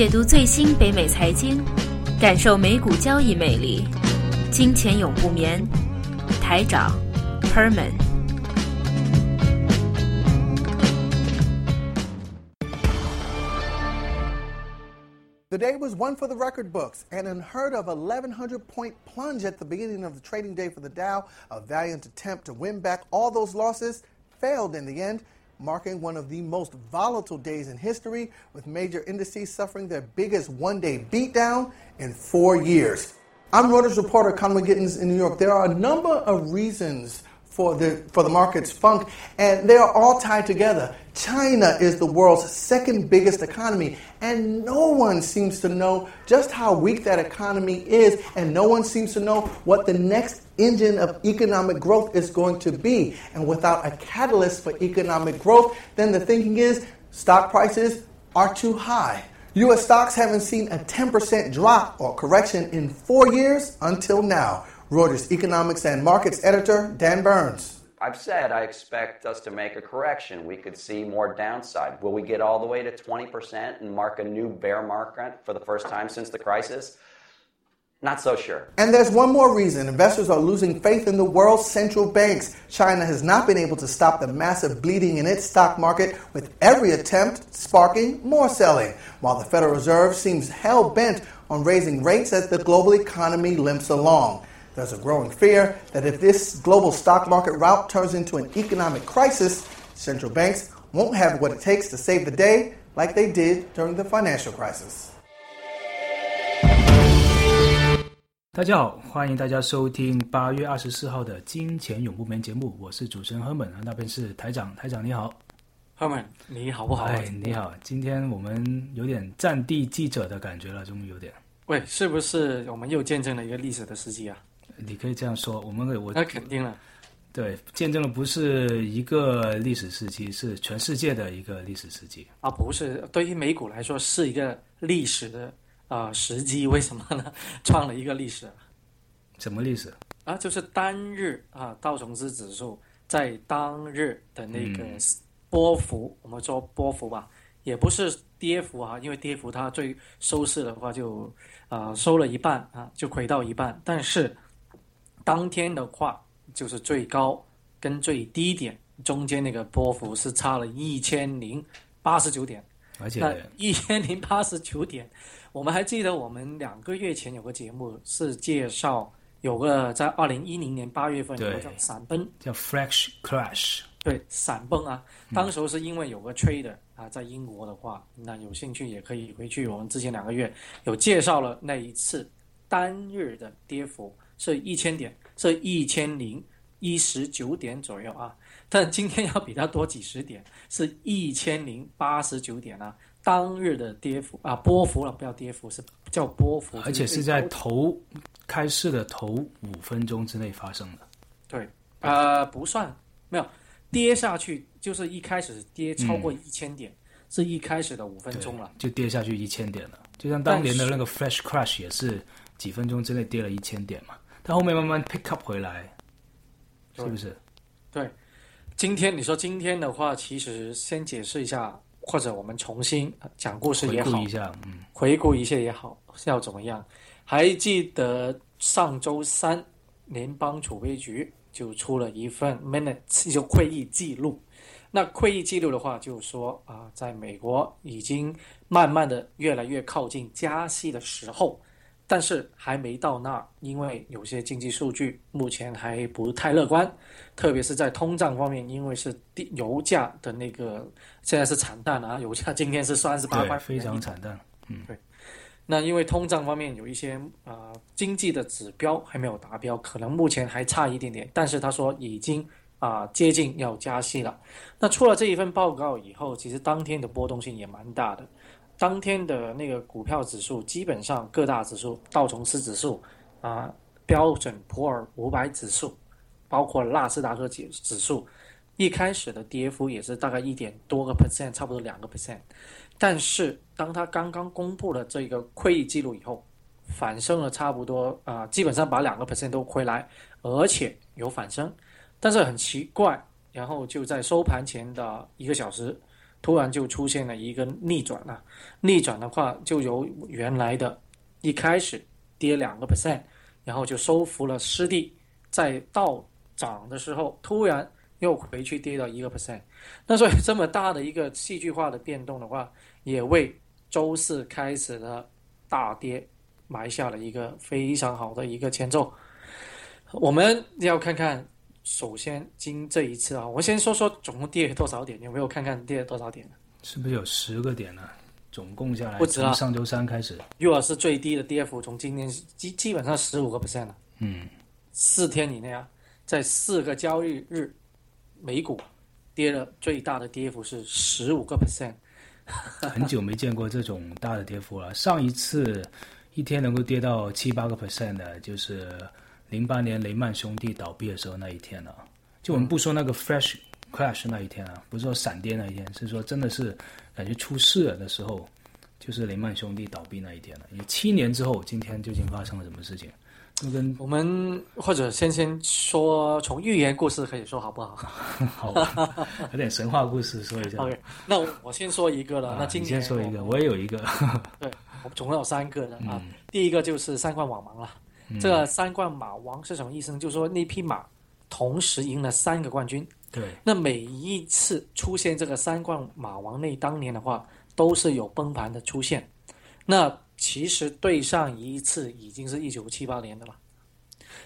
解读最新北美财经，感受美股交易魅力。金钱永不眠，台长 Perman。The day was one for the record books. An unheard of 1,100 point plunge at the beginning of the trading day for the Dow, a valiant attempt to win back all those losses, failed in the end, marking one of the most volatile days in history, with major indices suffering their biggest one day beatdown in four years. I'm Reuters reporter Conway Gittins in New York. There are a number of reasons for the, for the market's funk, and they are all tied together. China is the world's second biggest economy, and no one seems to know just how weak that economy is, and no one seems to know what the next engine of economic growth is going to be. And without a catalyst for economic growth, then the thinking is stock prices are too high. U.S. stocks haven't seen a 10% drop or correction in four years until now. Reuters economics and markets editor Dan Burns. I've said I expect us to make a correction. We could see more downside. Will we get all the way to 20% and mark a new bear market for the first time since the crisis? Not so sure. And there's one more reason investors are losing faith in the world's central banks. China has not been able to stop the massive bleeding in its stock market, with every attempt sparking more selling, while the Federal Reserve seems hell bent on raising rates as the global economy limps along. There's a growing fear that if this global stock market rout turns into an economic crisis, central banks won't have what it takes to save the day like they did during the financial crisis. 大家好，欢迎大家收听八月二十四号的《金钱永不眠》节目，我是主持人赫本，那边是台长，台长你好，赫本你好不好？哎，你好，今天我们有点战地记者的感觉了，终于有点。喂，是不是我们又见证了一个历史的时机啊？ 你可以这样说，我们我那肯定了，对，见证了不是一个历史时期，是全世界的一个历史时期啊，不是对于美股来说是一个历史的。啊，时机为什么呢？创了一个历史，什么历史啊？就是单日啊，道琼斯指数在当日的那个波幅，我们说波幅吧，也不是跌幅啊，因为跌幅它最收市的话就啊收了一半啊，就亏到一半。但是当天的话，就是最高跟最低点中间那个波幅是差了一千零八十九点，而且一千零八十九点。我们还记得，我们两个月前有个节目是介绍，有个在二零一零年八月份有个叫闪崩，叫 Flash Crash，对，闪崩啊！当时候是因为有个 trader 啊，在英国的话，那有兴趣也可以回去。我们之前两个月有介绍了那一次单日的跌幅是一千点，是一千零一十九点左右啊。但今天要比它多几十点，是一千零八十九点啊。当日的跌幅啊，波幅了，不要跌幅，是叫波幅，而且是在头开市的头五分钟之内发生的。对，呃，不算，没有跌下去，就是一开始跌超过一千点，是一开始的五分钟了，就跌下去一千点了。就像当年的那个 Flash Crash 也是几分钟之内跌了一千点嘛，但后面慢慢 pick up 回来，是不是？对，今天你说今天的话，其实先解释一下。或者我们重新讲故事也好，回顾一下，嗯，回顾一下也好，要怎么样？还记得上周三，联邦储备局就出了一份 minutes，就会议记录。那会议记录的话，就说啊，在美国已经慢慢的越来越靠近加息的时候。但是还没到那儿，因为有些经济数据目前还不太乐观，特别是在通胀方面，因为是油价的那个现在是惨淡啊，油价今天是三十八块，非常惨淡。嗯，对。那因为通胀方面有一些啊经济的指标还没有达标，可能目前还差一点点，但是他说已经啊接近要加息了。那出了这一份报告以后，其实当天的波动性也蛮大的。当天的那个股票指数，基本上各大指数，道琼斯指数啊，标准普尔五百指数，包括纳斯达克指指数，一开始的跌幅也是大概一点多个 percent，差不多两个 percent。但是当他刚刚公布了这个会议记录以后，反升了差不多啊，基本上把两个 percent 都回来，而且有反升。但是很奇怪，然后就在收盘前的一个小时。突然就出现了一个逆转啊，逆转的话就由原来的一开始跌两个 percent，然后就收复了失地，在到涨的时候突然又回去跌到一个 percent，那所以这么大的一个戏剧化的变动的话，也为周四开始的大跌埋下了一个非常好的一个前奏。我们要看看，首先今这一次啊，我先说说总共跌了多少点，有没有看看跌了多少点？是不是有十个点呢？总共下来，不止上周三开始，又是最低的跌幅，从今天基基本上十五个 percent 了，嗯，四天以内啊，在四个交易日，美股跌了最大的跌幅是十五个 percent，很久没见过这种大的跌幅了。上一次一天能够跌到七八个 percent 的，就是零八年雷曼兄弟倒闭的时候那一天啊。就我们不说那个 fresh crash 那一天啊，不是说闪电那一天，是说真的是感觉出事了的时候，就是雷曼兄弟倒闭那一天了。也七年之后，今天究竟发生了什么事情？就跟我们或者先先说从寓言故事可以说好不好 好吧，有点神话故事说一下。？OK，那我我先说一个了。那今年先说一个，我我也有一个。对，我们总共有三个的啊。嗯第一个就是三冠网盲了。这个三冠马王是什么意思呢？就是说那匹马同时赢了三个冠军。对，那每一次出现这个三冠马王那当年的话，都是有崩盘的出现。那其实对上一次已经是一九七八年的了，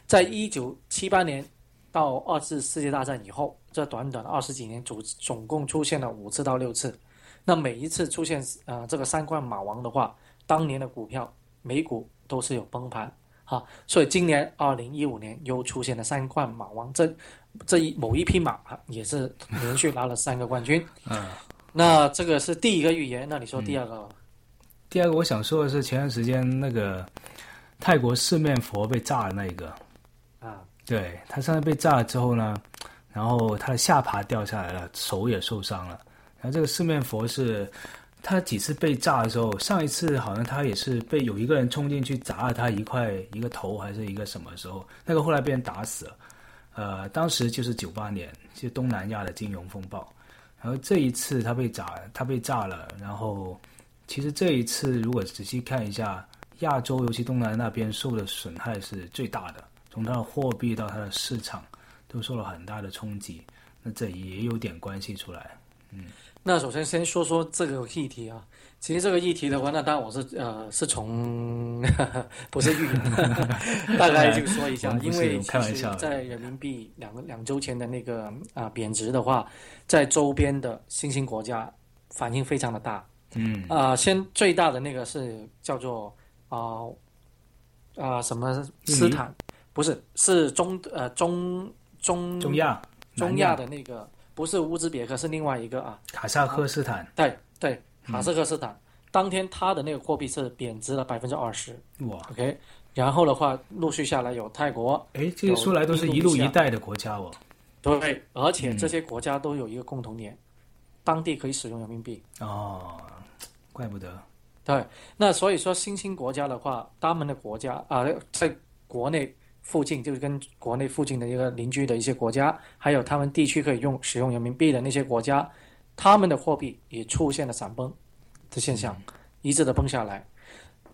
在一九七八年到二次世界大战以后，这短短的二十几年总总共出现了五次到六次。那每一次出现呃这个三冠马王的话，当年的股票美股都是有崩盘啊，所以今年二零一五年又出现了三冠马王，这这一某一匹马啊也是连续拿了三个冠军。嗯。那这个是第一个预言，那你说第二个？第二个我想说的是，前段时间那个泰国四面佛被炸的那一个，啊，对他上次被炸了之后呢，然后他的下巴掉下来了，手也受伤了。然后这个四面佛是他几次被炸的时候，上一次好像他也是被有一个人冲进去砸了他一块一个头还是一个什么时候，那个后来被人打死了。呃，当时就是九八年，就东南亚的金融风暴。然后这一次他被炸，他被炸了，然后其实这一次如果仔细看一下，亚洲尤其东南那边受的损害是最大的，从它的货币到它的市场都受了很大的冲击，那这也有点关系出来。嗯那首先先说说这个议题啊。其实这个议题的话，那当然我是呃是从 不是预言，大概就说一下因为其实在人民币两个两周前的那个啊、贬值的话，在周边的新兴国家反应非常的大。嗯啊、先最大的那个是叫做啊啊、什么斯坦，不是是中呃中中中亚、中亚的那个，不是乌兹别克，是另外一个啊。卡萨克斯坦，对对，哈萨克斯坦、当天它的那个货币是贬值了百分之二十哇，，OK。然后的话，陆续下来有泰国，哎，这个说来都是一路一带的国家哦。对，而且这些国家都有一个共同点，当地可以使用人民币。哦，怪不得。对，那所以说新兴国家的话，他们的国家啊、在国内附近，就是跟国内附近的一个邻居的一些国家，还有他们地区可以用使用人民币的那些国家，他们的货币也出现了闪崩的现象，一致的崩下来，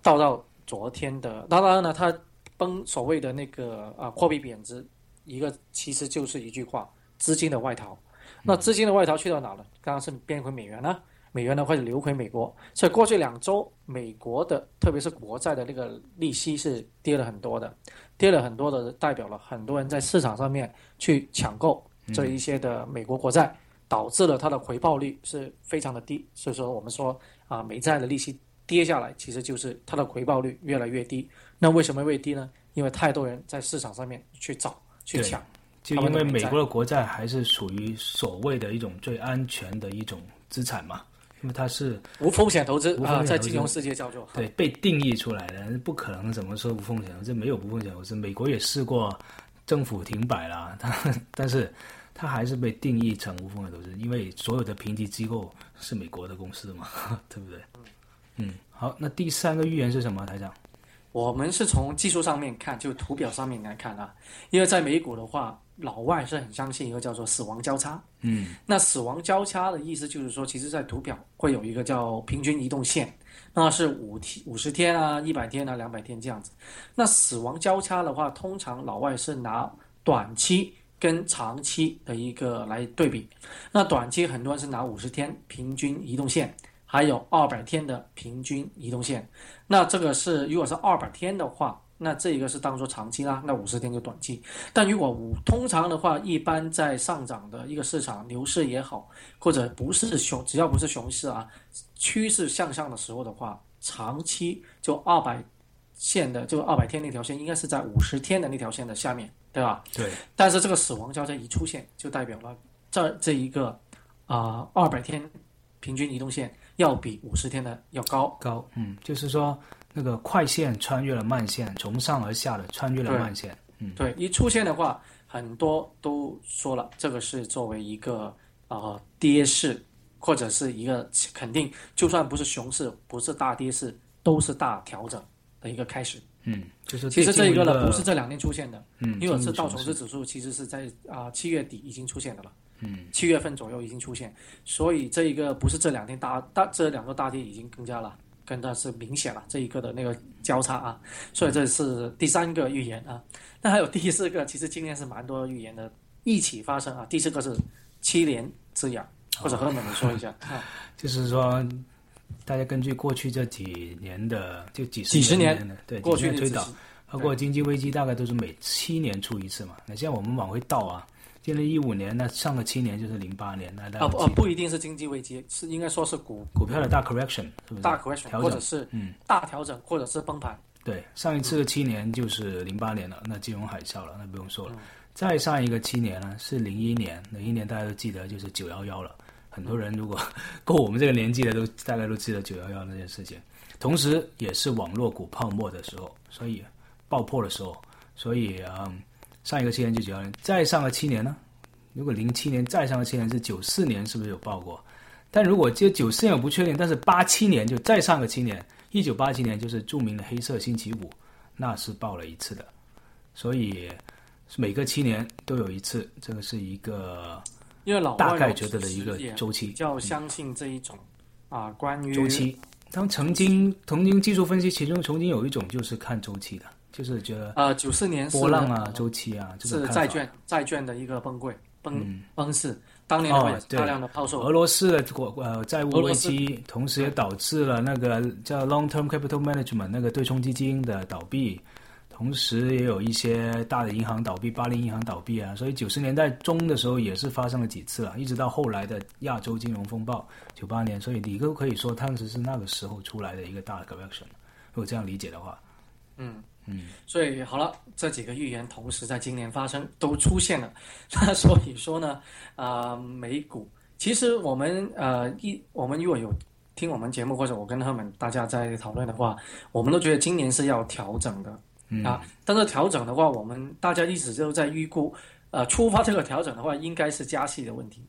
到到昨天的，当然呢，它崩所谓的那个啊货币贬值，一个其实就是一句话，资金的外逃。那资金的外逃去到哪了？刚刚是变回美元了。美元呢会流回美国，所以过去两周美国的特别是国债的那个利息是跌了很多的，跌了很多的，代表了很多人在市场上面去抢购这一些的美国国债，导致了它的回报率是非常的低。所以说我们说啊，美债的利息跌下来，其实就是它的回报率越来越低。那为什么会低呢？因为太多人在市场上面去找去抢。就因为美国的国债还是属于所谓的一种最安全的一种资产嘛，因为它是无风险投资啊，在金融世界叫做对被定义出来的，不可能怎么说无风险投资，没有无风险投资。美国也试过政府停摆了，它 但是它还是被定义成无风险投资，因为所有的评级机构是美国的公司嘛，对不对？嗯，好，那第三个预言是什么，台长？我们是从技术上面看，就图表上面来看啊，因为在美股的话，老外是很相信一个叫做死亡交叉。嗯那死亡交叉的意思就是说，其实在图表会有一个叫平均移动线，那是五天、五十天啊、一百天啊、两百天这样子。那死亡交叉的话，通常老外是拿短期跟长期的一个来对比。那短期很多人是拿五十天平均移动线，还有二百天的平均移动线。那这个是如果是二百天的话，那这一个是当做长期啦，那五十天就短期。但如果五通常的话，一般在上涨的一个市场牛市也好，或者不是熊，只要不是熊市啊，趋势向上的时候的话，长期就二百线的，就二百天那条线应该是在五十天的那条线的下面，对吧？对，但是这个死亡交叉一出现，就代表了这这一个啊二百天平均移动线要比五十天的要高。高，嗯，就是说那个快线穿越了慢线，从上而下的穿越了慢线，嗯，对，一出现的话，很多都说了，这个是作为一个呃跌势，或者是一个肯定，就算不是熊市，不是大跌势，都是大调整的一个开始。嗯，就是其实这一个呢，不是这两天出现的，嗯，因为是道琼斯指数其实是在啊七、月底已经出现的了，嗯，七月份左右已经出现，所以这一个不是这两天大大这两个大跌已经更加了，更加是明显了这一个的那个交叉啊，所以这是第三个预言啊，那还有第四个，其实今年是蛮多预言的一起发生啊，第四个是七年之痒，或者和我们说一下。啊，就是说，大家根据过去这几年的就几十几十年对过去的推导，包括经济危机大概都是每七年出一次嘛。那现在我们往回倒啊，今年一五年，那上个七年就是零八年，那大概啊不啊不一定是经济危机，是应该说是股股票的大 correction 是不是？大 correction 或者是嗯大调整或者是崩盘。对，上一次的七年就是零八年了，那金融海啸了，那不用说嗯了。再上一个七年呢是零一年，零一年大家都记得就是九幺幺了。很多人如果够我们这个年纪的都大概都记得九幺幺那件事情，同时也是网络股泡沫的时候，所以爆破的时候，所以嗯，上一个七年就九幺年，再上个七年呢，如果零七年再上个七年是九四年，是不是有报过？但如果这九四年我不确定，但是八七年就再上个七年，一九八七年就是著名的黑色星期五，那是报了一次的，所以每个七年都有一次，这个是一个因为老大概觉得的一个周期。比较相信这一种啊，关于周期。他们曾经曾经技术分析，其中曾经有一种就是看周期的，就是觉得呃，九四年波浪啊、周期啊这种看法。是债券债券的一个崩溃崩嗯。崩市，当年也是大量的抛售。俄罗斯的国呃债务危机，同时也导致了那个叫 long term capital management 那个对冲基金的倒闭，同时也有一些大的银行倒闭，巴林银行倒闭啊，所以九十年代中的时候也是发生了几次了，一直到后来的亚洲金融风暴九八年，所以你都可以说当时是那个时候出来的一个大的 correction，如果这样理解的话，嗯嗯，所以好了，这几个预言同时在今年发生，都出现了。那所以说呢，啊、美股其实我们呃一我们如果有听我们节目或者我跟他们大家在讨论的话，我们都觉得今年是要调整的。嗯啊，但是调整的话，我们大家一直都在预估，呃，触发这个调整的话，应该是加息的问题，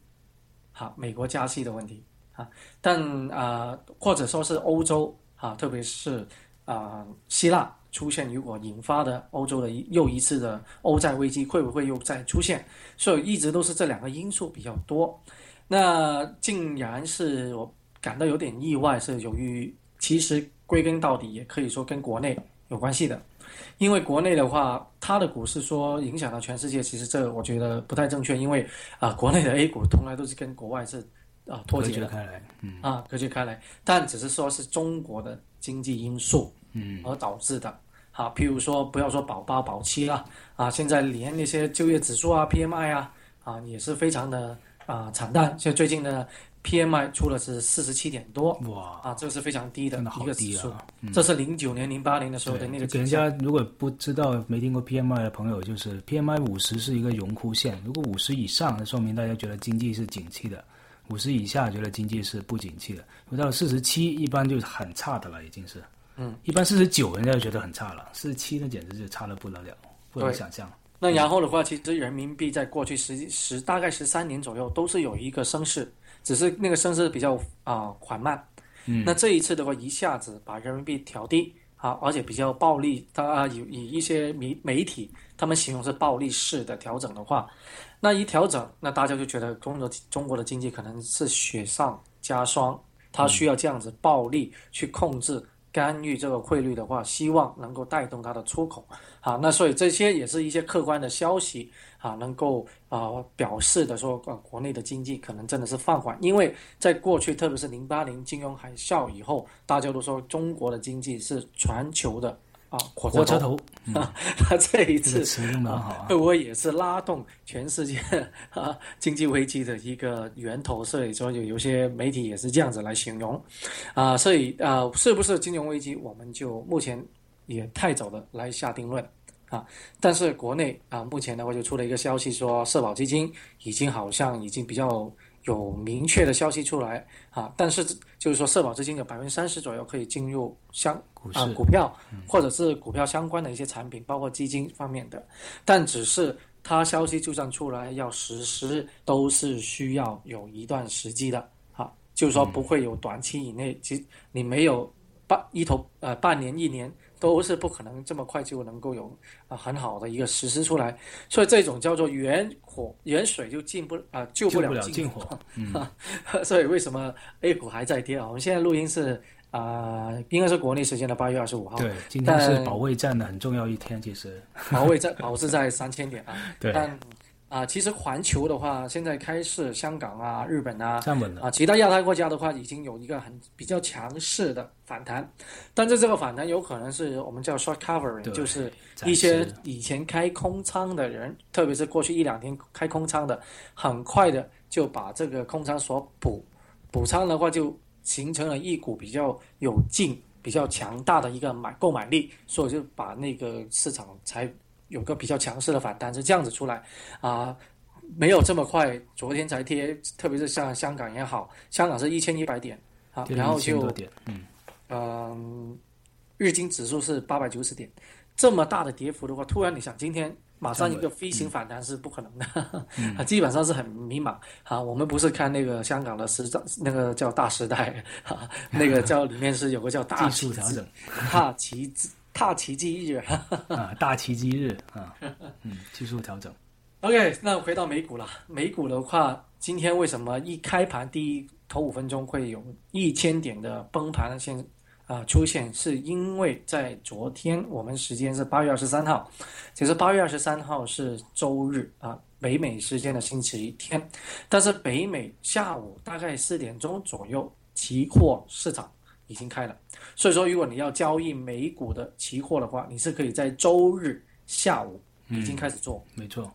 好，美国加息的问题啊，但啊、呃或者说是欧洲啊，特别是啊、希腊出现，如果引发的欧洲的又一次的欧债危机，会不会又再出现？所以一直都是这两个因素比较多。那竟然是我感到有点意外，是由于其实归根到底也可以说跟国内有关系的。因为国内的话，它的股市说影响到全世界，其实这我觉得不太正确，因为啊、国内的 A 股从来都是跟国外是啊、脱节的开来，嗯啊隔绝开来，但只是说是中国的经济因素嗯而导致的。啊，譬如说不要说保八保七啦，啊，现在连那些就业指数啊、PMI 啊，啊也是非常的啊惨淡。像最近的 PMI 出的是四十七点多，哇，啊，这个是非常低的真的好一个指数。低啊！这是零九年、零八年的时候的那个给人。家如果不知道没听过 PMI 的朋友，就是 PMI 五十是一个荣枯线，如果五十以上，那说明大家觉得经济是景气的；五十以下，觉得经济是不景气的。如果到了四十七，一般就很差的了，已经是。嗯，一般四十九，人家就觉得很差了，四十七那简直就差的不得了，不能想象。那然后的话，其实人民币在过去十十大概十三年左右都是有一个升势，只是那个升势比较啊、缓慢。嗯那这一次的话，一下子把人民币调低啊，而且比较暴力，它有以一些媒媒体他们形容是暴力式的调整的话，那一调整，那大家就觉得中国中国的经济可能是雪上加霜，它需要这样子暴力去控制。干预这个汇率的话，希望能够带动它的出口，啊，那所以这些也是一些客观的消息啊，能够啊表示的说，呃，国内的经济可能真的是放缓，因为在过去，特别是零八年金融海啸以后，大家都说中国的经济是全球的。啊，火车头，啊，这一次使用的好对 我也是拉动全世界啊经济危机的一个源头？所以说有有些媒体也是这样子来形容，啊，所以啊，是不是金融危机，我们就目前也太早的来下定论啊。但是国内啊，目前的话就出了一个消息，说社保基金已经好像已经比较。有明确的消息出来啊，但是就是说，社保资金有百分之三十左右可以进入相啊股票，或者是股票相关的一些产品，包括基金方面的。但只是它消息就算出来要实施，都是需要有一段时机的啊，就是说不会有短期以内，其你没有半一头呃半年一年。都是不可能这么快就能够有啊很好的一个实施出来，所以这种叫做远火远水就进不啊救不了近火，所以为什么 A 股还在跌啊？我们现在录音是啊，应该是国内时间的八月二十五号，对，今天是保卫战的很重要一天，其实保卫战 保持在三千点啊，对，但。啊，其实环球的话，现在开始，香港啊、日本啊，站稳了啊。其他亚太国家的话，已经有一个很比较强势的反弹，但是这个反弹有可能是我们叫 short covering，就是一些以前开空仓的人，特别是过去一两天开空仓的，很快的就把这个空仓所补补仓的话，就形成了一股比较有劲、比较强大的一个买购买力，所以就把那个市场才。有个比较强势的反弹是这样子出来，啊，没有这么快，昨天才贴，特别是像香港也好，香港是一千一百点，啊，然后就，嗯，嗯，日经指数是八百九十点，这么大的跌幅的话，突然你想今天马上一个飞行反弹是不可能的，啊，基本上是很迷茫，啊，我们不是看那个香港的时涨，那个叫大时代，啊，那个叫里面是有个叫大技术调整，大旗子。大奇迹日啊，大奇迹日啊，嗯，技术调整。OK，那回到美股了。美股的话，今天为什么一开盘第一头五分钟会有一千点的崩盘现啊出现？是因为在昨天我们时间是八月二十三号，其实八月二十三号是周日啊，北美时间的星期天。但是北美下午大概四点钟左右，期货市场。已经开了，所以说如果你要交易美股的期货的话，你是可以在周日下午已经开始做。没错，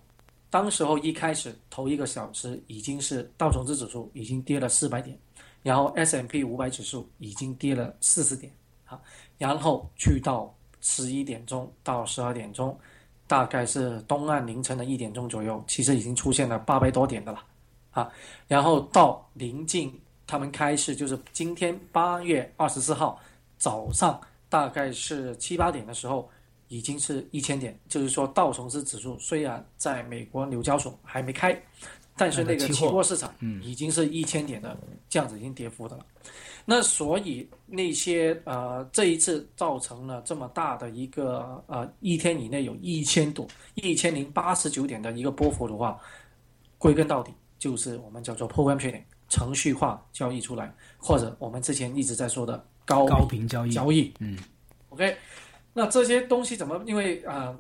当时候一开始头一个小时已经是道琼斯指数已经跌了四百点，然后 S M P 五百指数已经跌了四十点，好，然后去到十一点钟到十二点钟，大概是东岸凌晨的一点钟左右，其实已经出现了八百多点的了，啊，然后到临近。他们开市就是今天八月二十四号早上，大概是七八点的时候，已经是一千点。就是说，道琼斯指数虽然在美国纽交所还没开，但是那个期货市场已经是一千点的这样子已经跌幅的了。那所以那些呃这一次造成了这么大的一个呃一天以内有一千多一千零八十九点的一个波幅的话，归根到底就是我们叫做 program trading。程序化交易出来，或者我们之前一直在说的高高频交易交易，嗯，OK，那这些东西怎么？因为啊，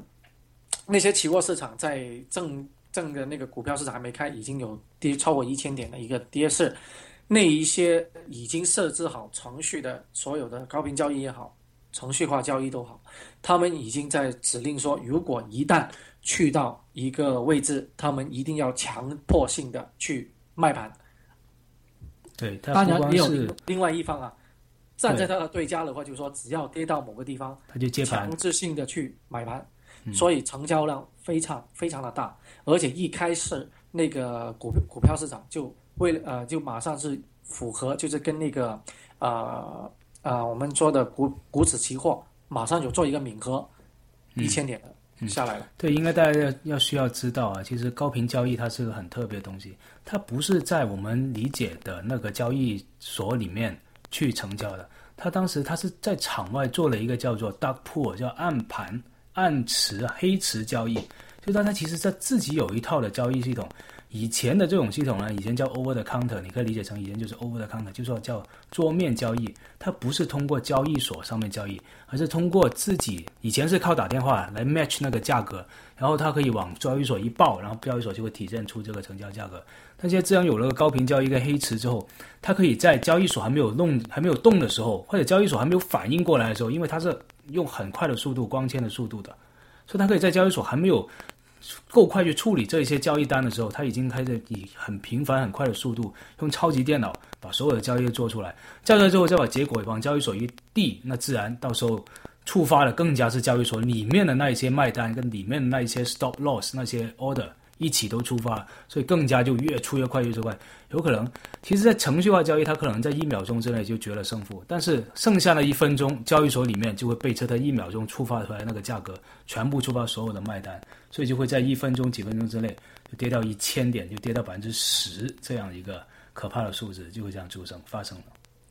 那些期货市场在正正的那个股票市场还没开，已经有跌超过一千点的一个跌势，那一些已经设置好程序的所有的高频交易也好，程序化交易都好，他们已经在指令说，如果一旦去到一个位置，他们一定要强迫性的去卖盘。对，当然也有另外一方啊，站在他的对家的话，就是说只要跌到某个地方，他就接盘，强制性的去买盘，所以成交量非常非常的大，而且一开始那个股股票市场就为了呃就马上是符合，就是跟那个呃呃我们说的股股指期货马上有做一个敏合，一千点的。下来了。对，应该大家要要需要知道啊，其实高频交易它是个很特别的东西，它不是在我们理解的那个交易所里面去成交的，他当时他是在场外做了一个叫做 dark pool，叫暗盘、暗池、黑池交易，就大家其实在自己有一套的交易系统。以前的这种系统呢，以前叫 over the counter，你可以理解成以前就是 over the counter，就说叫桌面交易，它不是通过交易所上面交易，而是通过自己以前是靠打电话来 match 那个价格，然后它可以往交易所一报，然后交易所就会体现出这个成交价格。但现在自然有了个高频交易跟黑池之后，它可以在交易所还没有弄还没有动的时候，或者交易所还没有反应过来的时候，因为它是用很快的速度光纤的速度的，所以它可以在交易所还没有。够快去处理这些交易单的时候，他已经开始以很频繁、很快的速度，用超级电脑把所有的交易做出来。交出来之后，再把结果往交易所一递，那自然到时候触发的更加是交易所里面的那一些卖单跟里面的那一些 stop loss 那些 order。一起都出发，所以更加就越出越快，越出快。有可能，其实，在程序化交易，它可能在一秒钟之内就决了胜负，但是剩下的一分钟，交易所里面就会被测它一秒钟触发出来那个价格，全部触发所有的卖单，所以就会在一分钟、几分钟之内就跌到一千点，就跌到百分之十这样一个可怕的数字，就会这样出生发生了。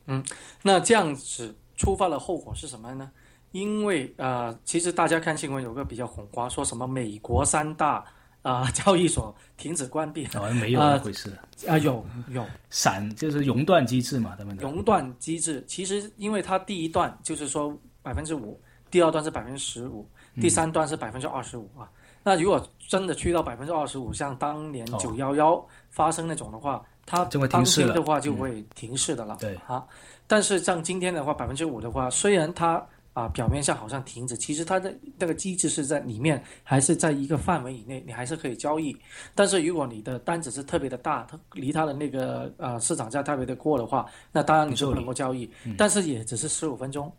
嗯，那这样子触发的后果是什么呢？因为呃，其实大家看新闻有个比较恐慌，说什么美国三大。啊，交易所停止关闭，好像没有那回事啊，有有。闪就是熔断机制嘛，他们熔断机制其实因为它第一段就是说百分之五，第二段是百分之十五，第三段是百分之二十五啊。那如果真的去到百分之二十五，像当年九幺幺发生那种的话，它当天的话就会停市的了。对。啊，但是像今天的话，百分之五的话，虽然它。啊，表面上好像停止，其实它的那个机制是在里面，还是在一个范围以内，你还是可以交易。但是如果你的单子是特别的大，它离它的那个呃市场价特别的过的话，那当然你是不能够交易。但是也只是十五分钟。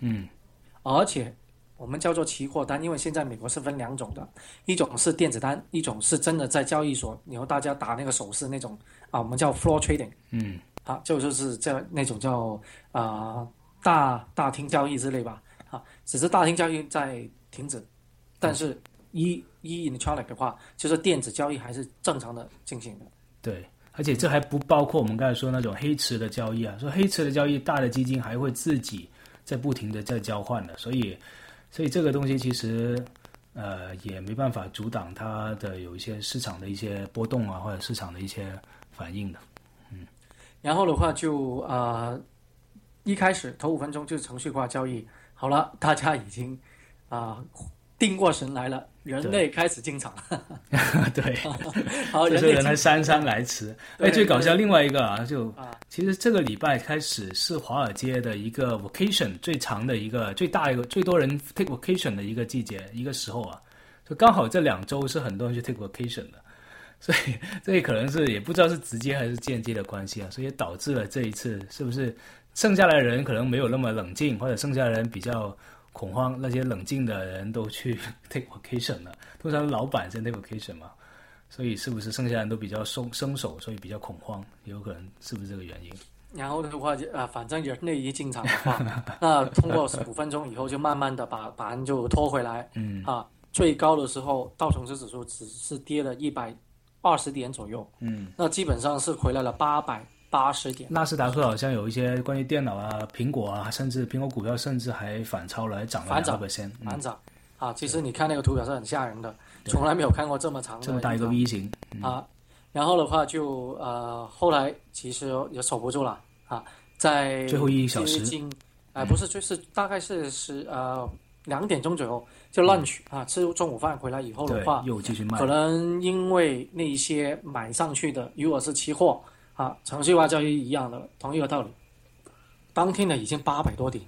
嗯，而且我们叫做期货单，因为现在美国是分两种的，一种是电子单，一种是真的在交易所，然后大家打那个手势那种啊，我们叫 floor trading。嗯，好，就就是这那种叫啊。大大厅交易之类吧，啊，只是大厅交易在停止，但是一一 electronic 的话，就是电子交易还是正常的进行的。对，而且这还不包括我们刚才说那种黑池的交易啊，说黑池的交易，大的基金还会自己在不停的在交换的，所以，所以这个东西其实呃也没办法阻挡它的有一些市场的一些波动啊，或者市场的一些反应的，嗯，然后的话就啊。一开始头五分钟就是程序化交易，好了，大家已经啊定过神来了，人类开始进场了。对，好，这是人类姗姗来迟。哎，最搞笑另外一个啊，就其实这个礼拜开始是华尔街的一个 vacation 最长的一个、最大一个、最多人 take vacation 的一个季节、一个时候啊，就刚好这两周是很多人去 take vacation 的，所以这也可能是也不知道是直接还是间接的关系啊，所以导致了这一次是不是？剩下来的人可能没有那么冷静，或者剩下的人比较恐慌。那些冷静的人都去 take vacation 了，通常老板先 take vacation 嘛，所以是不是剩下人都比较松松手，所以比较恐慌？有可能是不是这个原因？然后的话，啊，反正人类一进场的话，那通过十五分钟以后，就慢慢的把盘就拖回来。嗯。啊，最高的时候，道琼斯指数只是跌了一百二十点左右。嗯。那基本上是回来了八百。八十点，纳斯达克好像有一些关于电脑啊、苹果啊，甚至苹果股票甚至还反超了，还涨了反涨先，反涨。啊！其实你看那个图表是很吓人的，从来没有看过这么长的这么大一个 V 型啊！然后的话就呃，后来其实也守不住了啊，在最后一小时，哎，不是，就是大概是十呃两点钟左右就 lunch 啊，吃中午饭回来以后的话，又继续卖，可能因为那些买上去的，如果是期货。啊，程序化交易一样的，同一个道理。当天呢已经八百多点，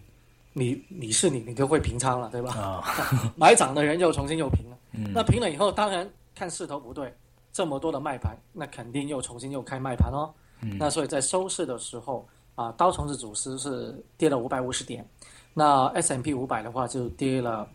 你你是你，你就会平仓了，对吧？啊，买涨的人又重新又平了。嗯，那平了以后，当然看势头不对，这么多的卖盘，那肯定又重新又开卖盘哦。嗯，那所以在收市的时候啊，道琼斯指数是跌了五百五十点，那 S M P 五百的话就跌了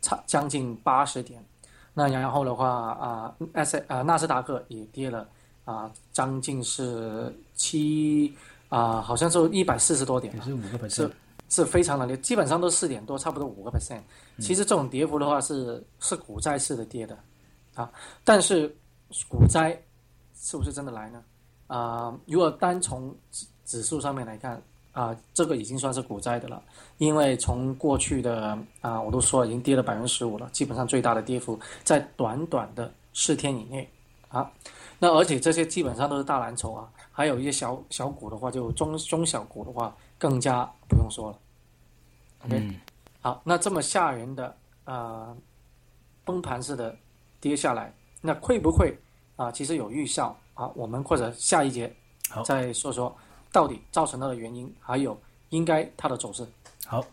差将近八十点，那然后的话啊，S 啊纳斯达克也跌了。啊，将近是七啊，好像是一百四十多点，是五个 percent，是是非常的跌，基本上都四点多，差不多五个 percent。其实这种跌幅的话是是股灾式的跌的，啊，但是股灾是不是真的来呢？啊，如果单从指指数上面来看，啊，这个已经算是股灾的了，因为从过去的啊，我都说了，已经跌了百分之十五了，基本上最大的跌幅在短短的四天以内啊。那而且这些基本上都是大蓝筹啊，还有一些小小股的话，就中中小股的话，更加不用说了。OK，、嗯好，那这么吓人的啊、崩盘式的跌下来，那会不会啊、其实有预兆啊？我们或者下一节好再说说到底造成它的原因，还有应该它的走势。好，